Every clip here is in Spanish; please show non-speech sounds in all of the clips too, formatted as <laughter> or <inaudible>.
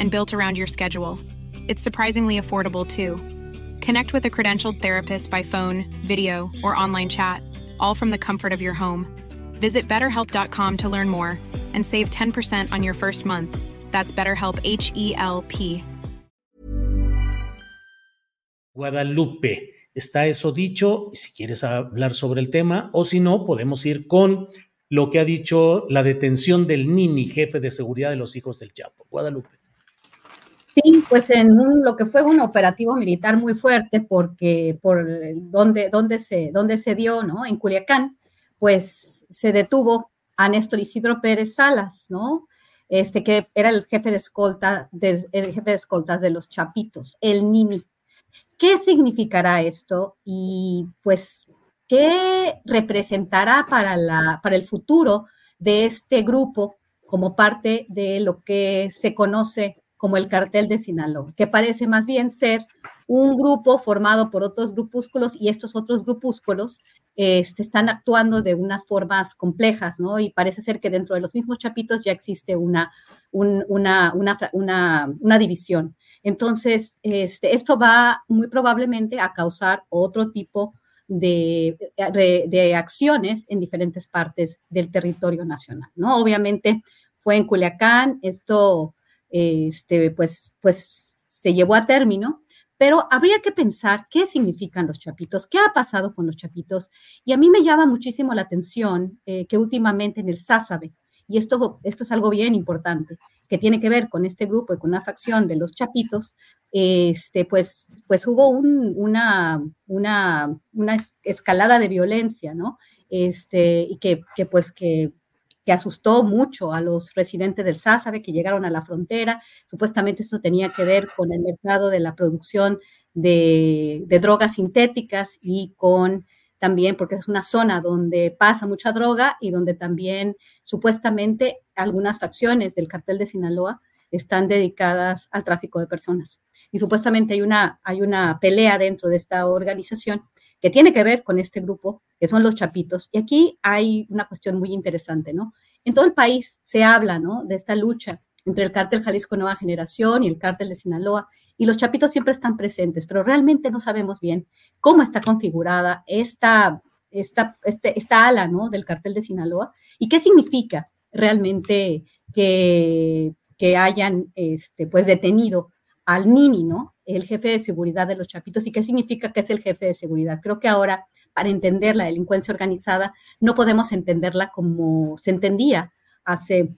and built around your schedule. It's surprisingly affordable too. Connect with a credentialed therapist by phone, video, or online chat, all from the comfort of your home. Visit betterhelp.com to learn more and save 10% on your first month. That's BetterHelp H E L P. Guadalupe. Está eso dicho, si quieres hablar sobre el tema, o si no, podemos ir con lo que ha dicho la detención del Nini, jefe de seguridad de los hijos del Chapo. Guadalupe. Pues en lo que fue un operativo militar muy fuerte, porque por donde, donde, se, donde se dio, ¿no? En Culiacán, pues se detuvo a Néstor Isidro Pérez Salas, ¿no? Este que era el jefe de escolta, el jefe de escoltas de los Chapitos, el Nini. ¿Qué significará esto? Y pues, ¿qué representará para, la, para el futuro de este grupo como parte de lo que se conoce como el cartel de Sinaloa, que parece más bien ser un grupo formado por otros grupúsculos y estos otros grupúsculos este, están actuando de unas formas complejas, ¿no? Y parece ser que dentro de los mismos chapitos ya existe una, una, una, una, división. Entonces, este, esto va muy probablemente a causar otro tipo de, de, acciones en diferentes partes del territorio nacional, ¿no? Obviamente fue en Culiacán, esto este, pues, pues se llevó a término, pero habría que pensar qué significan los chapitos, qué ha pasado con los chapitos. Y a mí me llama muchísimo la atención eh, que últimamente en el SASABE, y esto, esto es algo bien importante, que tiene que ver con este grupo y con una facción de los chapitos, este, pues, pues hubo una, una, una escalada de violencia, ¿no? Este, y que, que pues que que asustó mucho a los residentes del Sázabe que llegaron a la frontera. Supuestamente esto tenía que ver con el mercado de la producción de, drogas sintéticas y con también porque es una zona donde pasa mucha droga y donde también supuestamente algunas facciones del cartel de Sinaloa están dedicadas al tráfico de personas. Y supuestamente hay una, hay una pelea dentro de esta organización que tiene que ver con este grupo, que son los chapitos. Y aquí hay una cuestión muy interesante, ¿no? En todo el país se habla, ¿no? De esta lucha entre el cártel Jalisco Nueva Generación y el cártel de Sinaloa, y los chapitos siempre están presentes, pero realmente no sabemos bien cómo está configurada esta, esta, este, esta ala, ¿no? Del cártel de Sinaloa y qué significa realmente que, que hayan, este, pues, detenido al Nini, ¿no? El jefe de seguridad de los Chapitos. ¿Y qué significa que es el jefe de seguridad? Creo que ahora, para entender la delincuencia organizada, no podemos entenderla como se entendía hace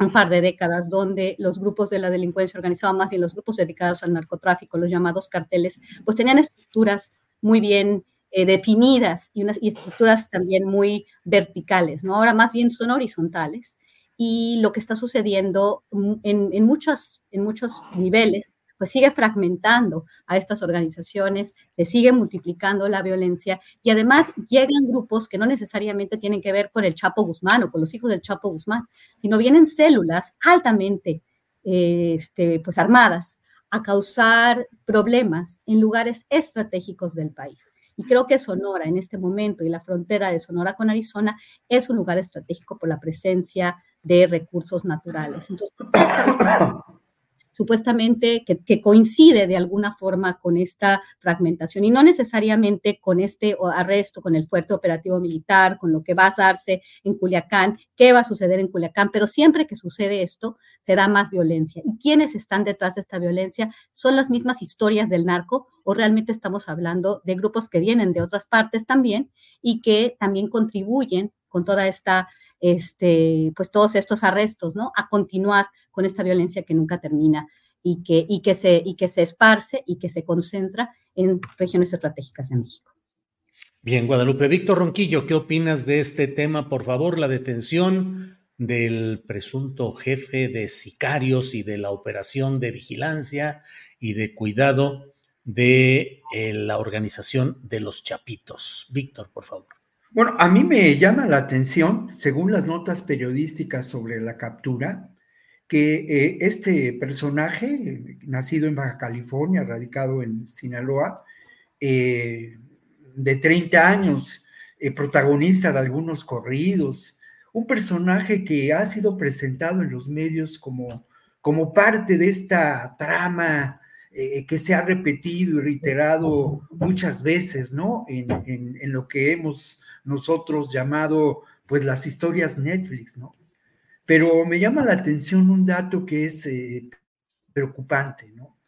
un par de décadas, donde los grupos de la delincuencia organizada, más bien los grupos dedicados al narcotráfico, los llamados carteles, pues tenían estructuras muy bien eh, definidas y unas estructuras también muy verticales, ¿no? Ahora más bien son horizontales. Y lo que está sucediendo en, en, muchos, en muchos niveles pues sigue fragmentando a estas organizaciones, se sigue multiplicando la violencia y además llegan grupos que no necesariamente tienen que ver con el Chapo Guzmán o con los hijos del Chapo Guzmán, sino vienen células altamente este, pues armadas a causar problemas en lugares estratégicos del país. Y creo que Sonora en este momento y la frontera de Sonora con Arizona es un lugar estratégico por la presencia de recursos naturales. Entonces, <coughs> supuestamente que, coincide de alguna forma con esta fragmentación y no necesariamente con este arresto, con el fuerte operativo militar, con lo que va a darse en Culiacán, qué va a suceder en Culiacán, pero siempre que sucede esto, se da más violencia. ¿Y quiénes están detrás de esta violencia? ¿Son las mismas historias del narco o realmente estamos hablando de grupos que vienen de otras partes también y que también contribuyen con toda esta este, pues todos estos arrestos, ¿no? A continuar con esta violencia que nunca termina y que, se esparce y que se concentra en regiones estratégicas de México. Bien, Guadalupe. Víctor Ronquillo, ¿qué opinas de este tema? Por favor, la detención del presunto jefe de sicarios y de la operación de vigilancia y de cuidado de eh, la organización de los Chapitos. Víctor, por favor. Bueno, a mí me llama la atención, según las notas periodísticas sobre la captura, que eh, este personaje, nacido en Baja California, radicado en Sinaloa, eh, de 30 años, eh, protagonista de algunos corridos, un personaje que ha sido presentado en los medios como, como parte de esta trama que se ha repetido y reiterado muchas veces, ¿no? En, lo que hemos nosotros llamado pues las historias Netflix, ¿no? Pero me llama la atención un dato que es eh, preocupante, ¿no?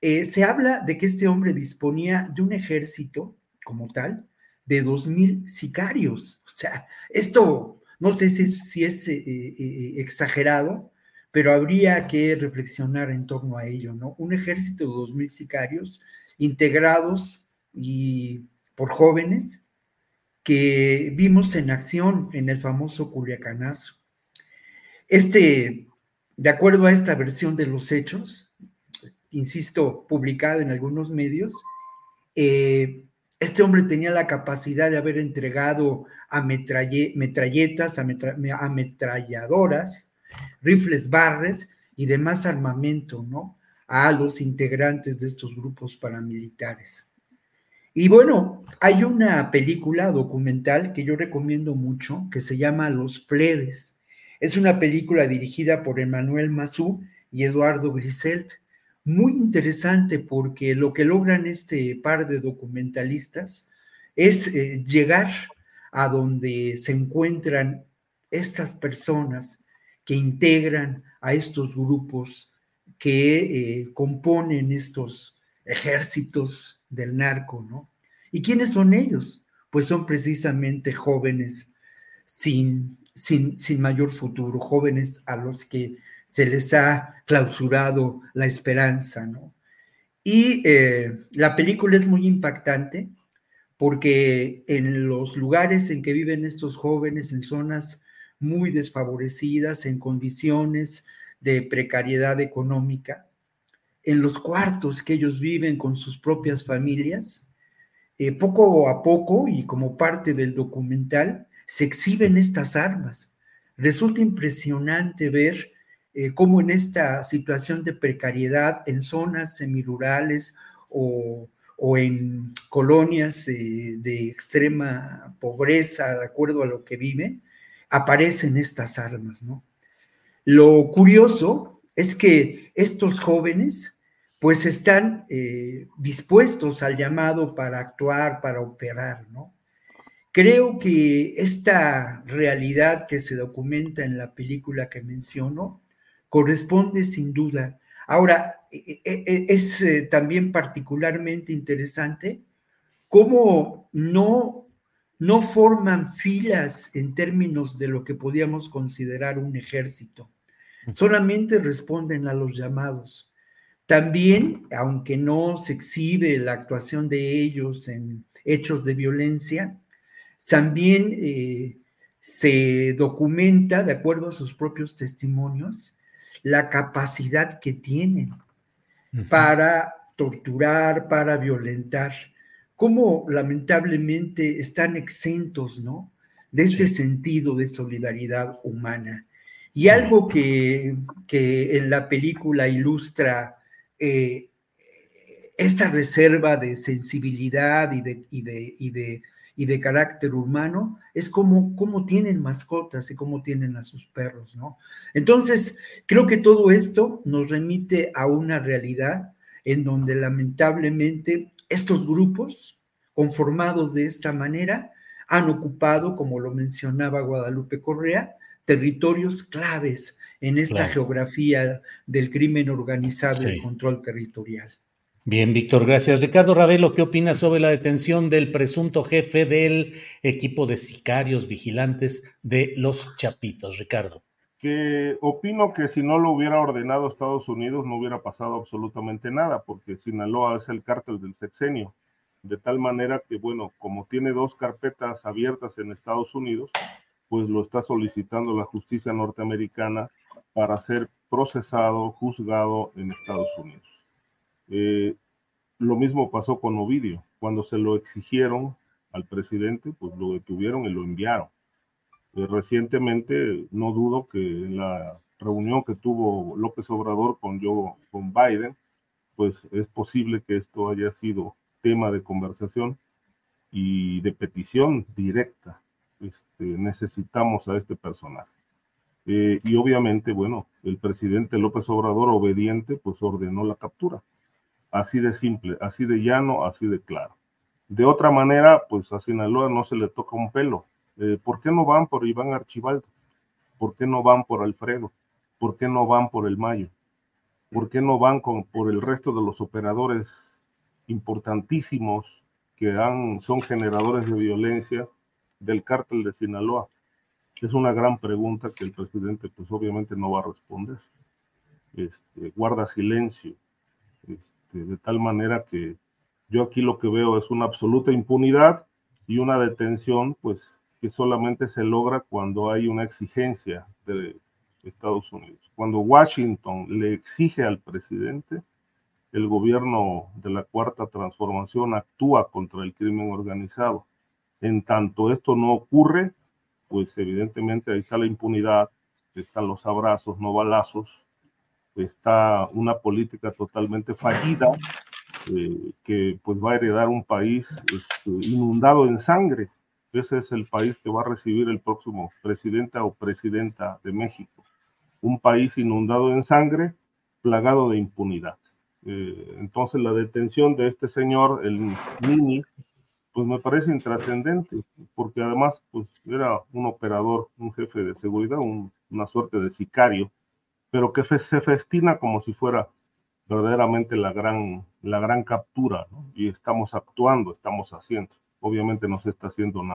Eh, se habla de que este hombre disponía de un ejército como tal de dos mil sicarios. O sea, esto no sé si, es eh, exagerado, pero habría que reflexionar en torno a ello, ¿no? Un ejército de dos mil sicarios integrados y por jóvenes que vimos en acción en el famoso Culiacanazo. Este, de acuerdo a esta versión de los hechos, insisto, publicada en algunos medios, eh, este hombre tenía la capacidad de haber entregado a metralletas, ametralladoras, rifles barres y demás armamento, ¿no? A los integrantes de estos grupos paramilitares. Y bueno, hay una película documental que yo recomiendo mucho que se llama Los Plebes. Es una película dirigida por Emmanuel Mazú y Eduardo Griselt. Muy interesante porque lo que logran este par de documentalistas es eh, llegar a donde se encuentran estas personas que integran a estos grupos que eh, componen estos ejércitos del narco, ¿no? ¿Y quiénes son ellos? Pues son precisamente jóvenes sin, sin, sin mayor futuro, jóvenes a los que se les ha clausurado la esperanza, ¿no? Y eh, la película es muy impactante porque en los lugares en que viven estos jóvenes, en zonas muy desfavorecidas, en condiciones de precariedad económica, en los cuartos que ellos viven con sus propias familias, eh, poco a poco y como parte del documental se exhiben estas armas. Resulta impresionante ver eh, cómo en esta situación de precariedad en zonas semirurales o, o en colonias eh, de extrema pobreza, de acuerdo a lo que viven, aparecen estas armas, ¿no? Lo curioso es que estos jóvenes pues están eh, dispuestos al llamado para actuar, para operar, ¿no? Creo que esta realidad que se documenta en la película que menciono corresponde sin duda. Ahora, e, e, e, es eh, también particularmente interesante cómo no, no forman filas en términos de lo que podíamos considerar un ejército, solamente responden a los llamados. También, aunque no se exhibe la actuación de ellos en hechos de violencia, también eh, se documenta, de acuerdo a sus propios testimonios, la capacidad que tienen para torturar, para violentar, cómo lamentablemente están exentos, ¿no? De este sentido de solidaridad humana. Y algo que, que en la película ilustra eh, esta reserva de sensibilidad y de, y de, y de carácter humano es como cómo tienen mascotas y cómo tienen a sus perros, ¿no? Entonces, creo que todo esto nos remite a una realidad en donde lamentablemente estos grupos conformados de esta manera han ocupado, como lo mencionaba Guadalupe Correa, territorios claves en esta geografía del crimen organizado y el control territorial. Bien, Víctor, gracias. Ricardo Ravelo, ¿qué opinas sobre la detención del presunto jefe del equipo de sicarios vigilantes de los Chapitos? Ricardo. Que opino que si no lo hubiera ordenado Estados Unidos no hubiera pasado absolutamente nada, porque Sinaloa es el cártel del sexenio. De tal manera que, bueno, como tiene dos carpetas abiertas en Estados Unidos, pues lo está solicitando la justicia norteamericana para ser procesado, juzgado en Estados Unidos. Eh, lo mismo pasó con Ovidio. Cuando se lo exigieron al presidente, pues lo detuvieron y lo enviaron. Eh, recientemente, no dudo que en la reunión que tuvo López Obrador con, yo, con Biden, pues es posible que esto haya sido tema de conversación y de petición directa. Este, necesitamos a este personaje. Eh, y obviamente, bueno, el presidente López Obrador, obediente, pues ordenó la captura. Así de simple, así de llano, así de claro. De otra manera, pues a Sinaloa no se le toca un pelo. Eh, ¿Por qué no van por Iván Archibaldo? ¿Por qué no van por Alfredo? ¿Por qué no van por el Mayo? ¿Por qué no van por el resto de los operadores importantísimos que han, son generadores de violencia del cártel de Sinaloa? Es una gran pregunta que el presidente pues obviamente no va a responder. Este, guarda silencio. Este, de tal manera que yo aquí lo que veo es una absoluta impunidad y una detención, pues, que solamente se logra cuando hay una exigencia de Estados Unidos. Cuando Washington le exige al presidente, el gobierno de la Cuarta Transformación actúa contra el crimen organizado. En tanto esto no ocurre, pues evidentemente ahí está la impunidad, están los abrazos, no balazos, está una política totalmente fallida eh, que pues va a heredar un país este, inundado en sangre. Ese es el país que va a recibir el próximo presidente o presidenta de México. Un país inundado en sangre, plagado de impunidad. Eh, entonces la detención de este señor, el Mini, pues me parece intrascendente, porque además pues era un operador, un jefe de seguridad, una suerte de sicario, pero que se festina como si fuera verdaderamente la gran, la gran captura, ¿no? y estamos actuando, estamos haciendo. Obviamente no se está haciendo nada.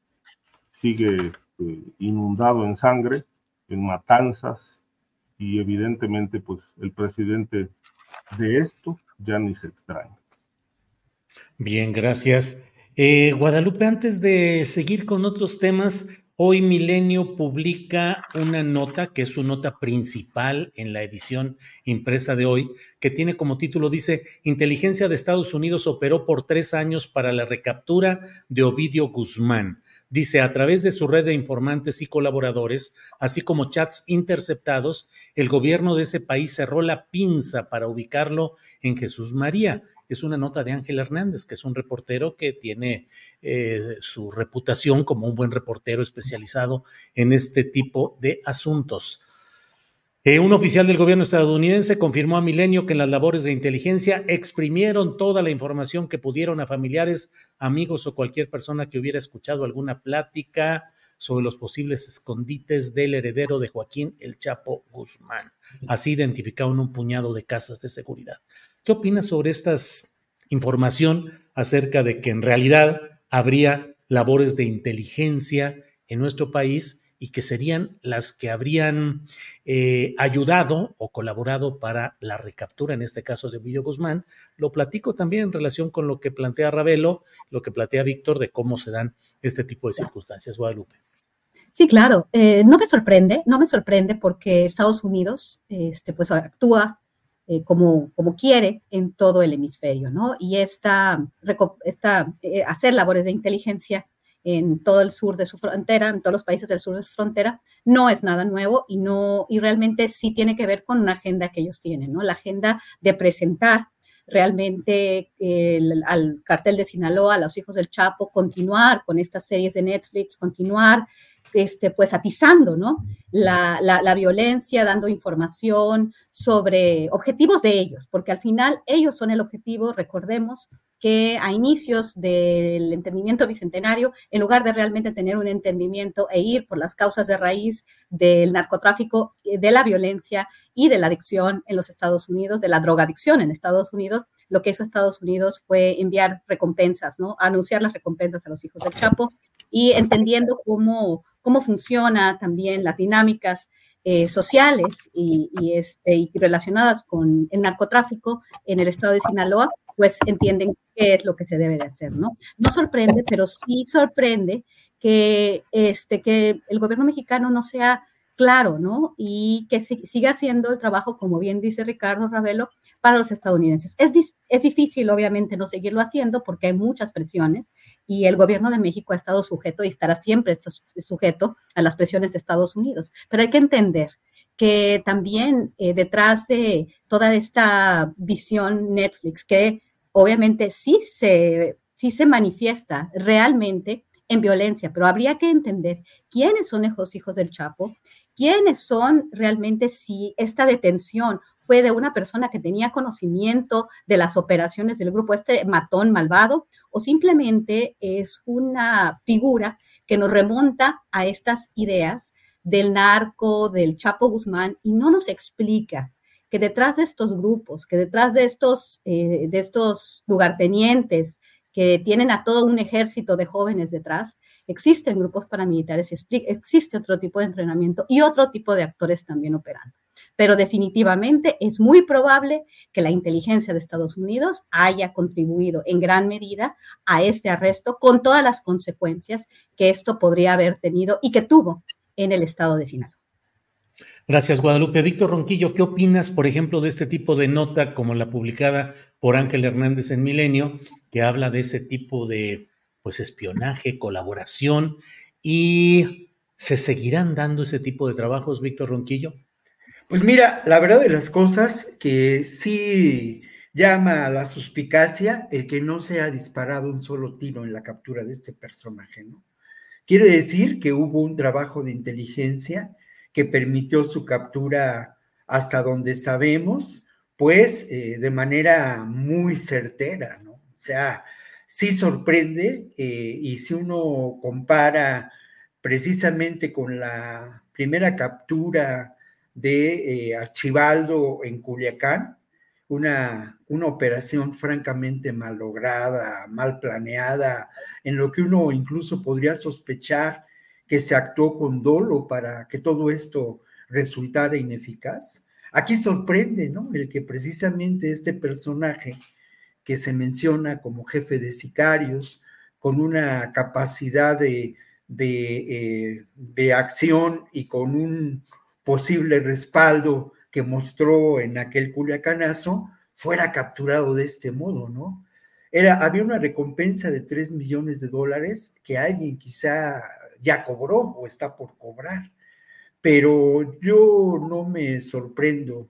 sigue este, inundado en sangre, en matanzas, y evidentemente pues el presidente de esto ya ni se extraña. Bien, gracias. Eh, Guadalupe, antes de seguir con otros temas, Hoy Milenio publica una nota que es su nota principal en la edición impresa de hoy, que tiene como título, dice, Inteligencia de Estados Unidos operó por tres años para la recaptura de Ovidio Guzmán. Dice, a través de su red de informantes y colaboradores, así como chats interceptados, el gobierno de ese país cerró la pinza para ubicarlo en Jesús María es una nota de Ángel Hernández, que es un reportero que tiene eh, su reputación como un buen reportero especializado en este tipo de asuntos. Eh, un oficial del gobierno estadounidense confirmó a Milenio que en las labores de inteligencia exprimieron toda la información que pudieron a familiares, amigos o cualquier persona que hubiera escuchado alguna plática sobre los posibles escondites del heredero de Joaquín El Chapo Guzmán. Así identificaron un puñado de casas de seguridad. ¿Qué opinas sobre esta información acerca de que en realidad habría labores de inteligencia en nuestro país y que serían las que habrían eh, ayudado o colaborado para la recaptura, en este caso de Ovidio Guzmán. Lo platico también en relación con lo que plantea Ravelo, lo que plantea Víctor de cómo se dan este tipo de circunstancias. Guadalupe. Sí, claro. Eh, no me sorprende, no me sorprende porque Estados Unidos este, pues, actúa eh, como, como quiere en todo el hemisferio, ¿no? Y esta, esta hacer labores de inteligencia en todo el sur de su frontera, en todos los países del sur de su frontera, no es nada nuevo y no y realmente sí tiene que ver con una agenda que ellos tienen, ¿no? La agenda de presentar realmente al cartel de Sinaloa, a los hijos del Chapo, continuar con estas series de Netflix, continuar este, pues atizando ¿no? La, la, violencia, dando información sobre objetivos de ellos, porque al final ellos son el objetivo, recordemos, que a inicios del entendimiento bicentenario, en lugar de realmente tener un entendimiento e ir por las causas de raíz del narcotráfico, eh, de la violencia y de la adicción en los Estados Unidos, de la drogadicción en Estados Unidos, lo que hizo Estados Unidos fue enviar recompensas, ¿no? Anunciar las recompensas a los hijos del Chapo y entendiendo cómo, cómo funciona también las dinámicas eh, sociales y, y, este, y relacionadas con el narcotráfico en el estado de Sinaloa, pues entienden qué es lo que se debe de hacer, ¿no? No sorprende, pero sí sorprende que, este, que el gobierno mexicano no sea claro, ¿no? Y que siga haciendo el trabajo, como bien dice Ricardo Ravelo, para los estadounidenses. Es, es difícil, obviamente, no seguirlo haciendo porque hay muchas presiones y el gobierno de México ha estado sujeto y estará siempre sujeto a las presiones de Estados Unidos. Pero hay que entender que también eh, detrás de toda esta visión Netflix, que obviamente sí se, sí se manifiesta realmente en violencia, pero habría que entender quiénes son esos hijos del Chapo, quiénes son realmente si esta detención fue de una persona que tenía conocimiento de las operaciones del grupo, este matón malvado, o simplemente es una figura que nos remonta a estas ideas del narco, del Chapo Guzmán, y no nos explica que detrás de estos grupos, que detrás de estos, eh, de estos lugartenientes que tienen a todo un ejército de jóvenes detrás, existen grupos paramilitares, existe otro tipo de entrenamiento y otro tipo de actores también operando. Pero definitivamente es muy probable que la inteligencia de Estados Unidos haya contribuido en gran medida a ese arresto con todas las consecuencias que esto podría haber tenido y que tuvo en el estado de Sinaloa. Gracias, Guadalupe. Víctor Ronquillo, ¿qué opinas, por ejemplo, de este tipo de nota como la publicada por Ángel Hernández en Milenio, que habla de ese tipo de pues espionaje, colaboración y se seguirán dando ese tipo de trabajos, Víctor Ronquillo? Pues mira, la verdad de las cosas que sí llama a la suspicacia el que no se ha disparado un solo tiro en la captura de este personaje, ¿no? Quiere decir que hubo un trabajo de inteligencia que permitió su captura hasta donde sabemos, pues eh, de manera muy certera, ¿no? Sea, sí sorprende eh, y si uno compara precisamente con la primera captura de eh, Archibaldo en Culiacán, una, una operación francamente mal lograda, mal planeada, en lo que uno incluso podría sospechar que se actuó con dolo para que todo esto resultara ineficaz. Aquí sorprende, ¿no? El que precisamente este personaje que se menciona como jefe de sicarios, con una capacidad de, de, eh, acción y con un posible respaldo que mostró en aquel culiacanazo, fuera capturado de este modo, ¿no? Era, había una recompensa de 3 millones de dólares que alguien quizá ya cobró o está por cobrar, pero yo no me sorprendo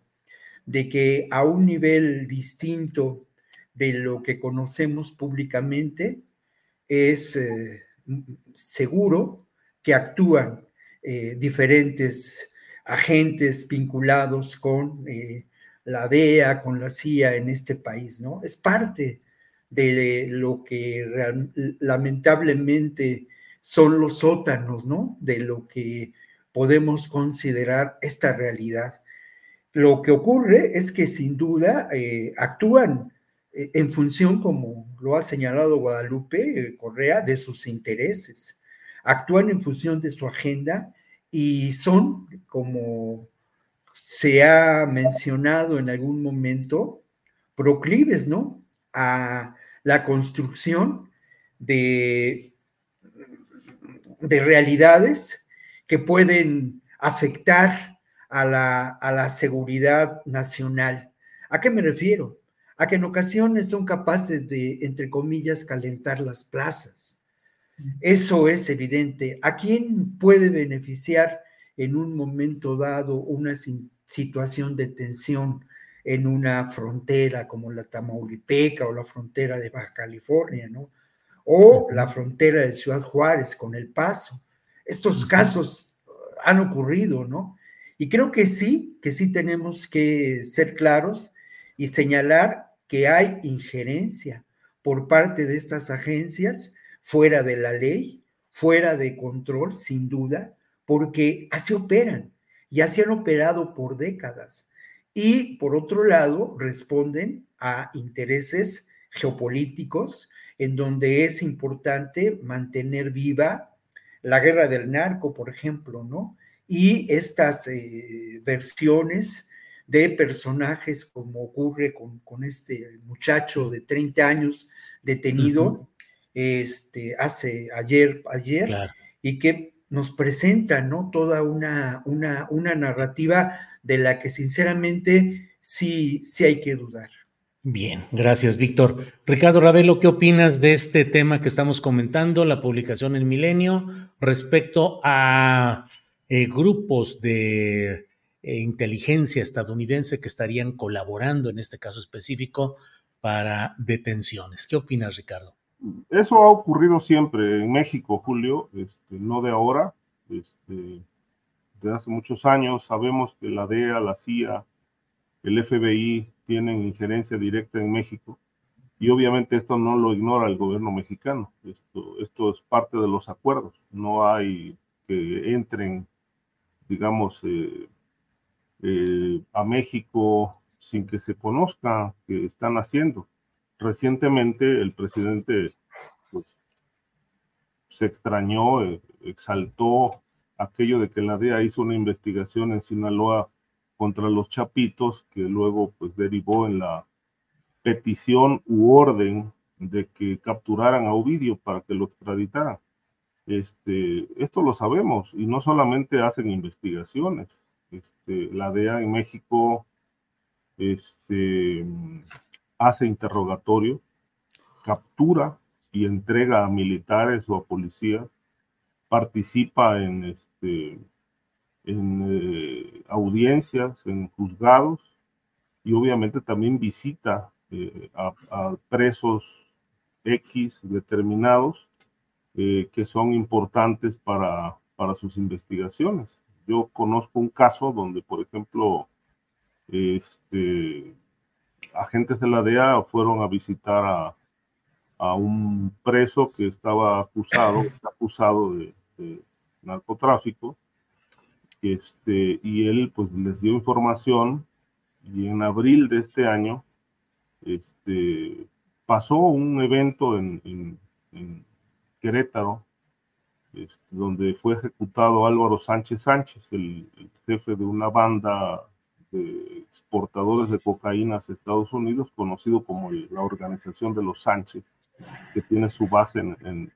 de que a un nivel distinto de lo que conocemos públicamente, es eh, seguro que actúan eh, diferentes agentes vinculados con eh, la DEA, con la CIA en este país, ¿no? Es parte de lo que lamentablemente son los sótanos, ¿no? De lo que podemos considerar esta realidad. Lo que ocurre es que sin duda actúan en función, como lo ha señalado Guadalupe eh, Correa, de sus intereses. Actúan en función de su agenda y son, como se ha mencionado en algún momento, proclives, ¿no? A la construcción de, de realidades que pueden afectar a la, a la seguridad nacional. ¿A qué me refiero? A que en ocasiones son capaces de, entre comillas, calentar las plazas. Eso es evidente. ¿A quién puede beneficiar en un momento dado una situación de tensión en una frontera como la Tamaulipeca o la frontera de Baja California, ¿no? O la frontera de Ciudad Juárez con El Paso. Estos casos han ocurrido, ¿no? Y creo que sí, que sí tenemos que ser claros y señalar que hay injerencia por parte de estas agencias fuera de la ley, fuera de control, sin duda, porque así operan y así han operado por décadas y por otro lado responden a intereses geopolíticos en donde es importante mantener viva la guerra del narco, por ejemplo, ¿no? Y estas eh, versiones de personajes como ocurre con, este muchacho de 30 años detenido este, hace ayer, ayer y que nos presenta, ¿no? Toda una, una, una narrativa de la que sinceramente sí, sí hay que dudar. Bien, gracias, Víctor. Ricardo Ravelo, ¿qué opinas de este tema que estamos comentando, la publicación en Milenio, respecto a eh, grupos de eh, inteligencia estadounidense que estarían colaborando en este caso específico para detenciones? ¿Qué opinas, Ricardo? Eso ha ocurrido siempre en México, Julio, este, no de ahora. Este, desde hace muchos años. Sabemos que la DEA, la CIA, el FBI tienen injerencia directa en México y obviamente esto no lo ignora el gobierno mexicano. Esto, es parte de los acuerdos. No hay que entren, digamos, eh, a México sin que se conozca qué están haciendo. Recientemente el presidente pues, se extrañó, eh, exaltó aquello de que la DEA hizo una investigación en Sinaloa contra los chapitos, que luego pues derivó en la petición u orden de que capturaran a Ovidio para que lo extraditaran. Este, esto lo sabemos y no solamente hacen investigaciones. Este, la DEA en México este, hace interrogatorio, captura y entrega a militares o a policías, participa en, este, en eh, audiencias, en juzgados y obviamente también visita eh, a, presos X determinados eh, que son importantes para sus investigaciones. Yo conozco un caso donde, por ejemplo, este, agentes de la DEA fueron a visitar a, a un preso que estaba acusado, <clears throat> acusado de, narcotráfico, este, y él pues les dio información y en abril de este año este, pasó un evento en, en, Querétaro, donde fue ejecutado Álvaro Sánchez Sánchez, el, jefe de una banda de exportadores de cocaína a Estados Unidos, conocido como la Organización de los Sánchez, que tiene su base en,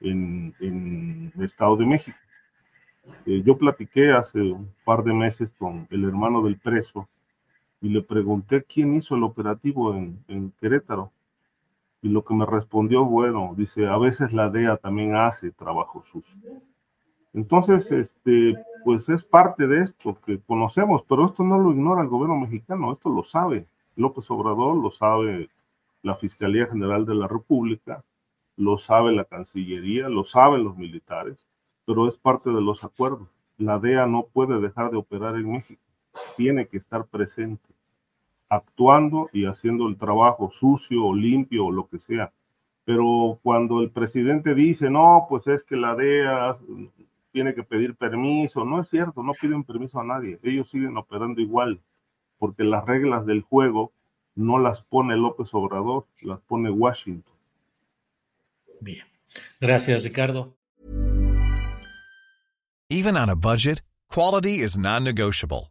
el Estado de México. Eh, yo platiqué hace un par de meses con el hermano del preso y le pregunté quién hizo el operativo en Querétaro. Y lo que me respondió, bueno, dice, a veces la DEA también hace trabajo sucio. Entonces, este, pues es parte de esto que conocemos, pero esto no lo ignora el gobierno mexicano, esto lo sabe López Obrador, lo sabe la Fiscalía General de la República, lo sabe la Cancillería, lo saben los militares, pero es parte de los acuerdos. la DEA no puede dejar de operar en México, tiene que estar presente, actuando y haciendo el trabajo sucio o limpio o lo que sea. Pero cuando el presidente dice, no, pues es que la DEA tiene que pedir permiso, no es cierto, no piden permiso a nadie, ellos siguen operando igual, porque las reglas del juego no las pone López Obrador, las pone Washington. Bien. Gracias, Ricardo. Even on a budget, quality is non-negotiable.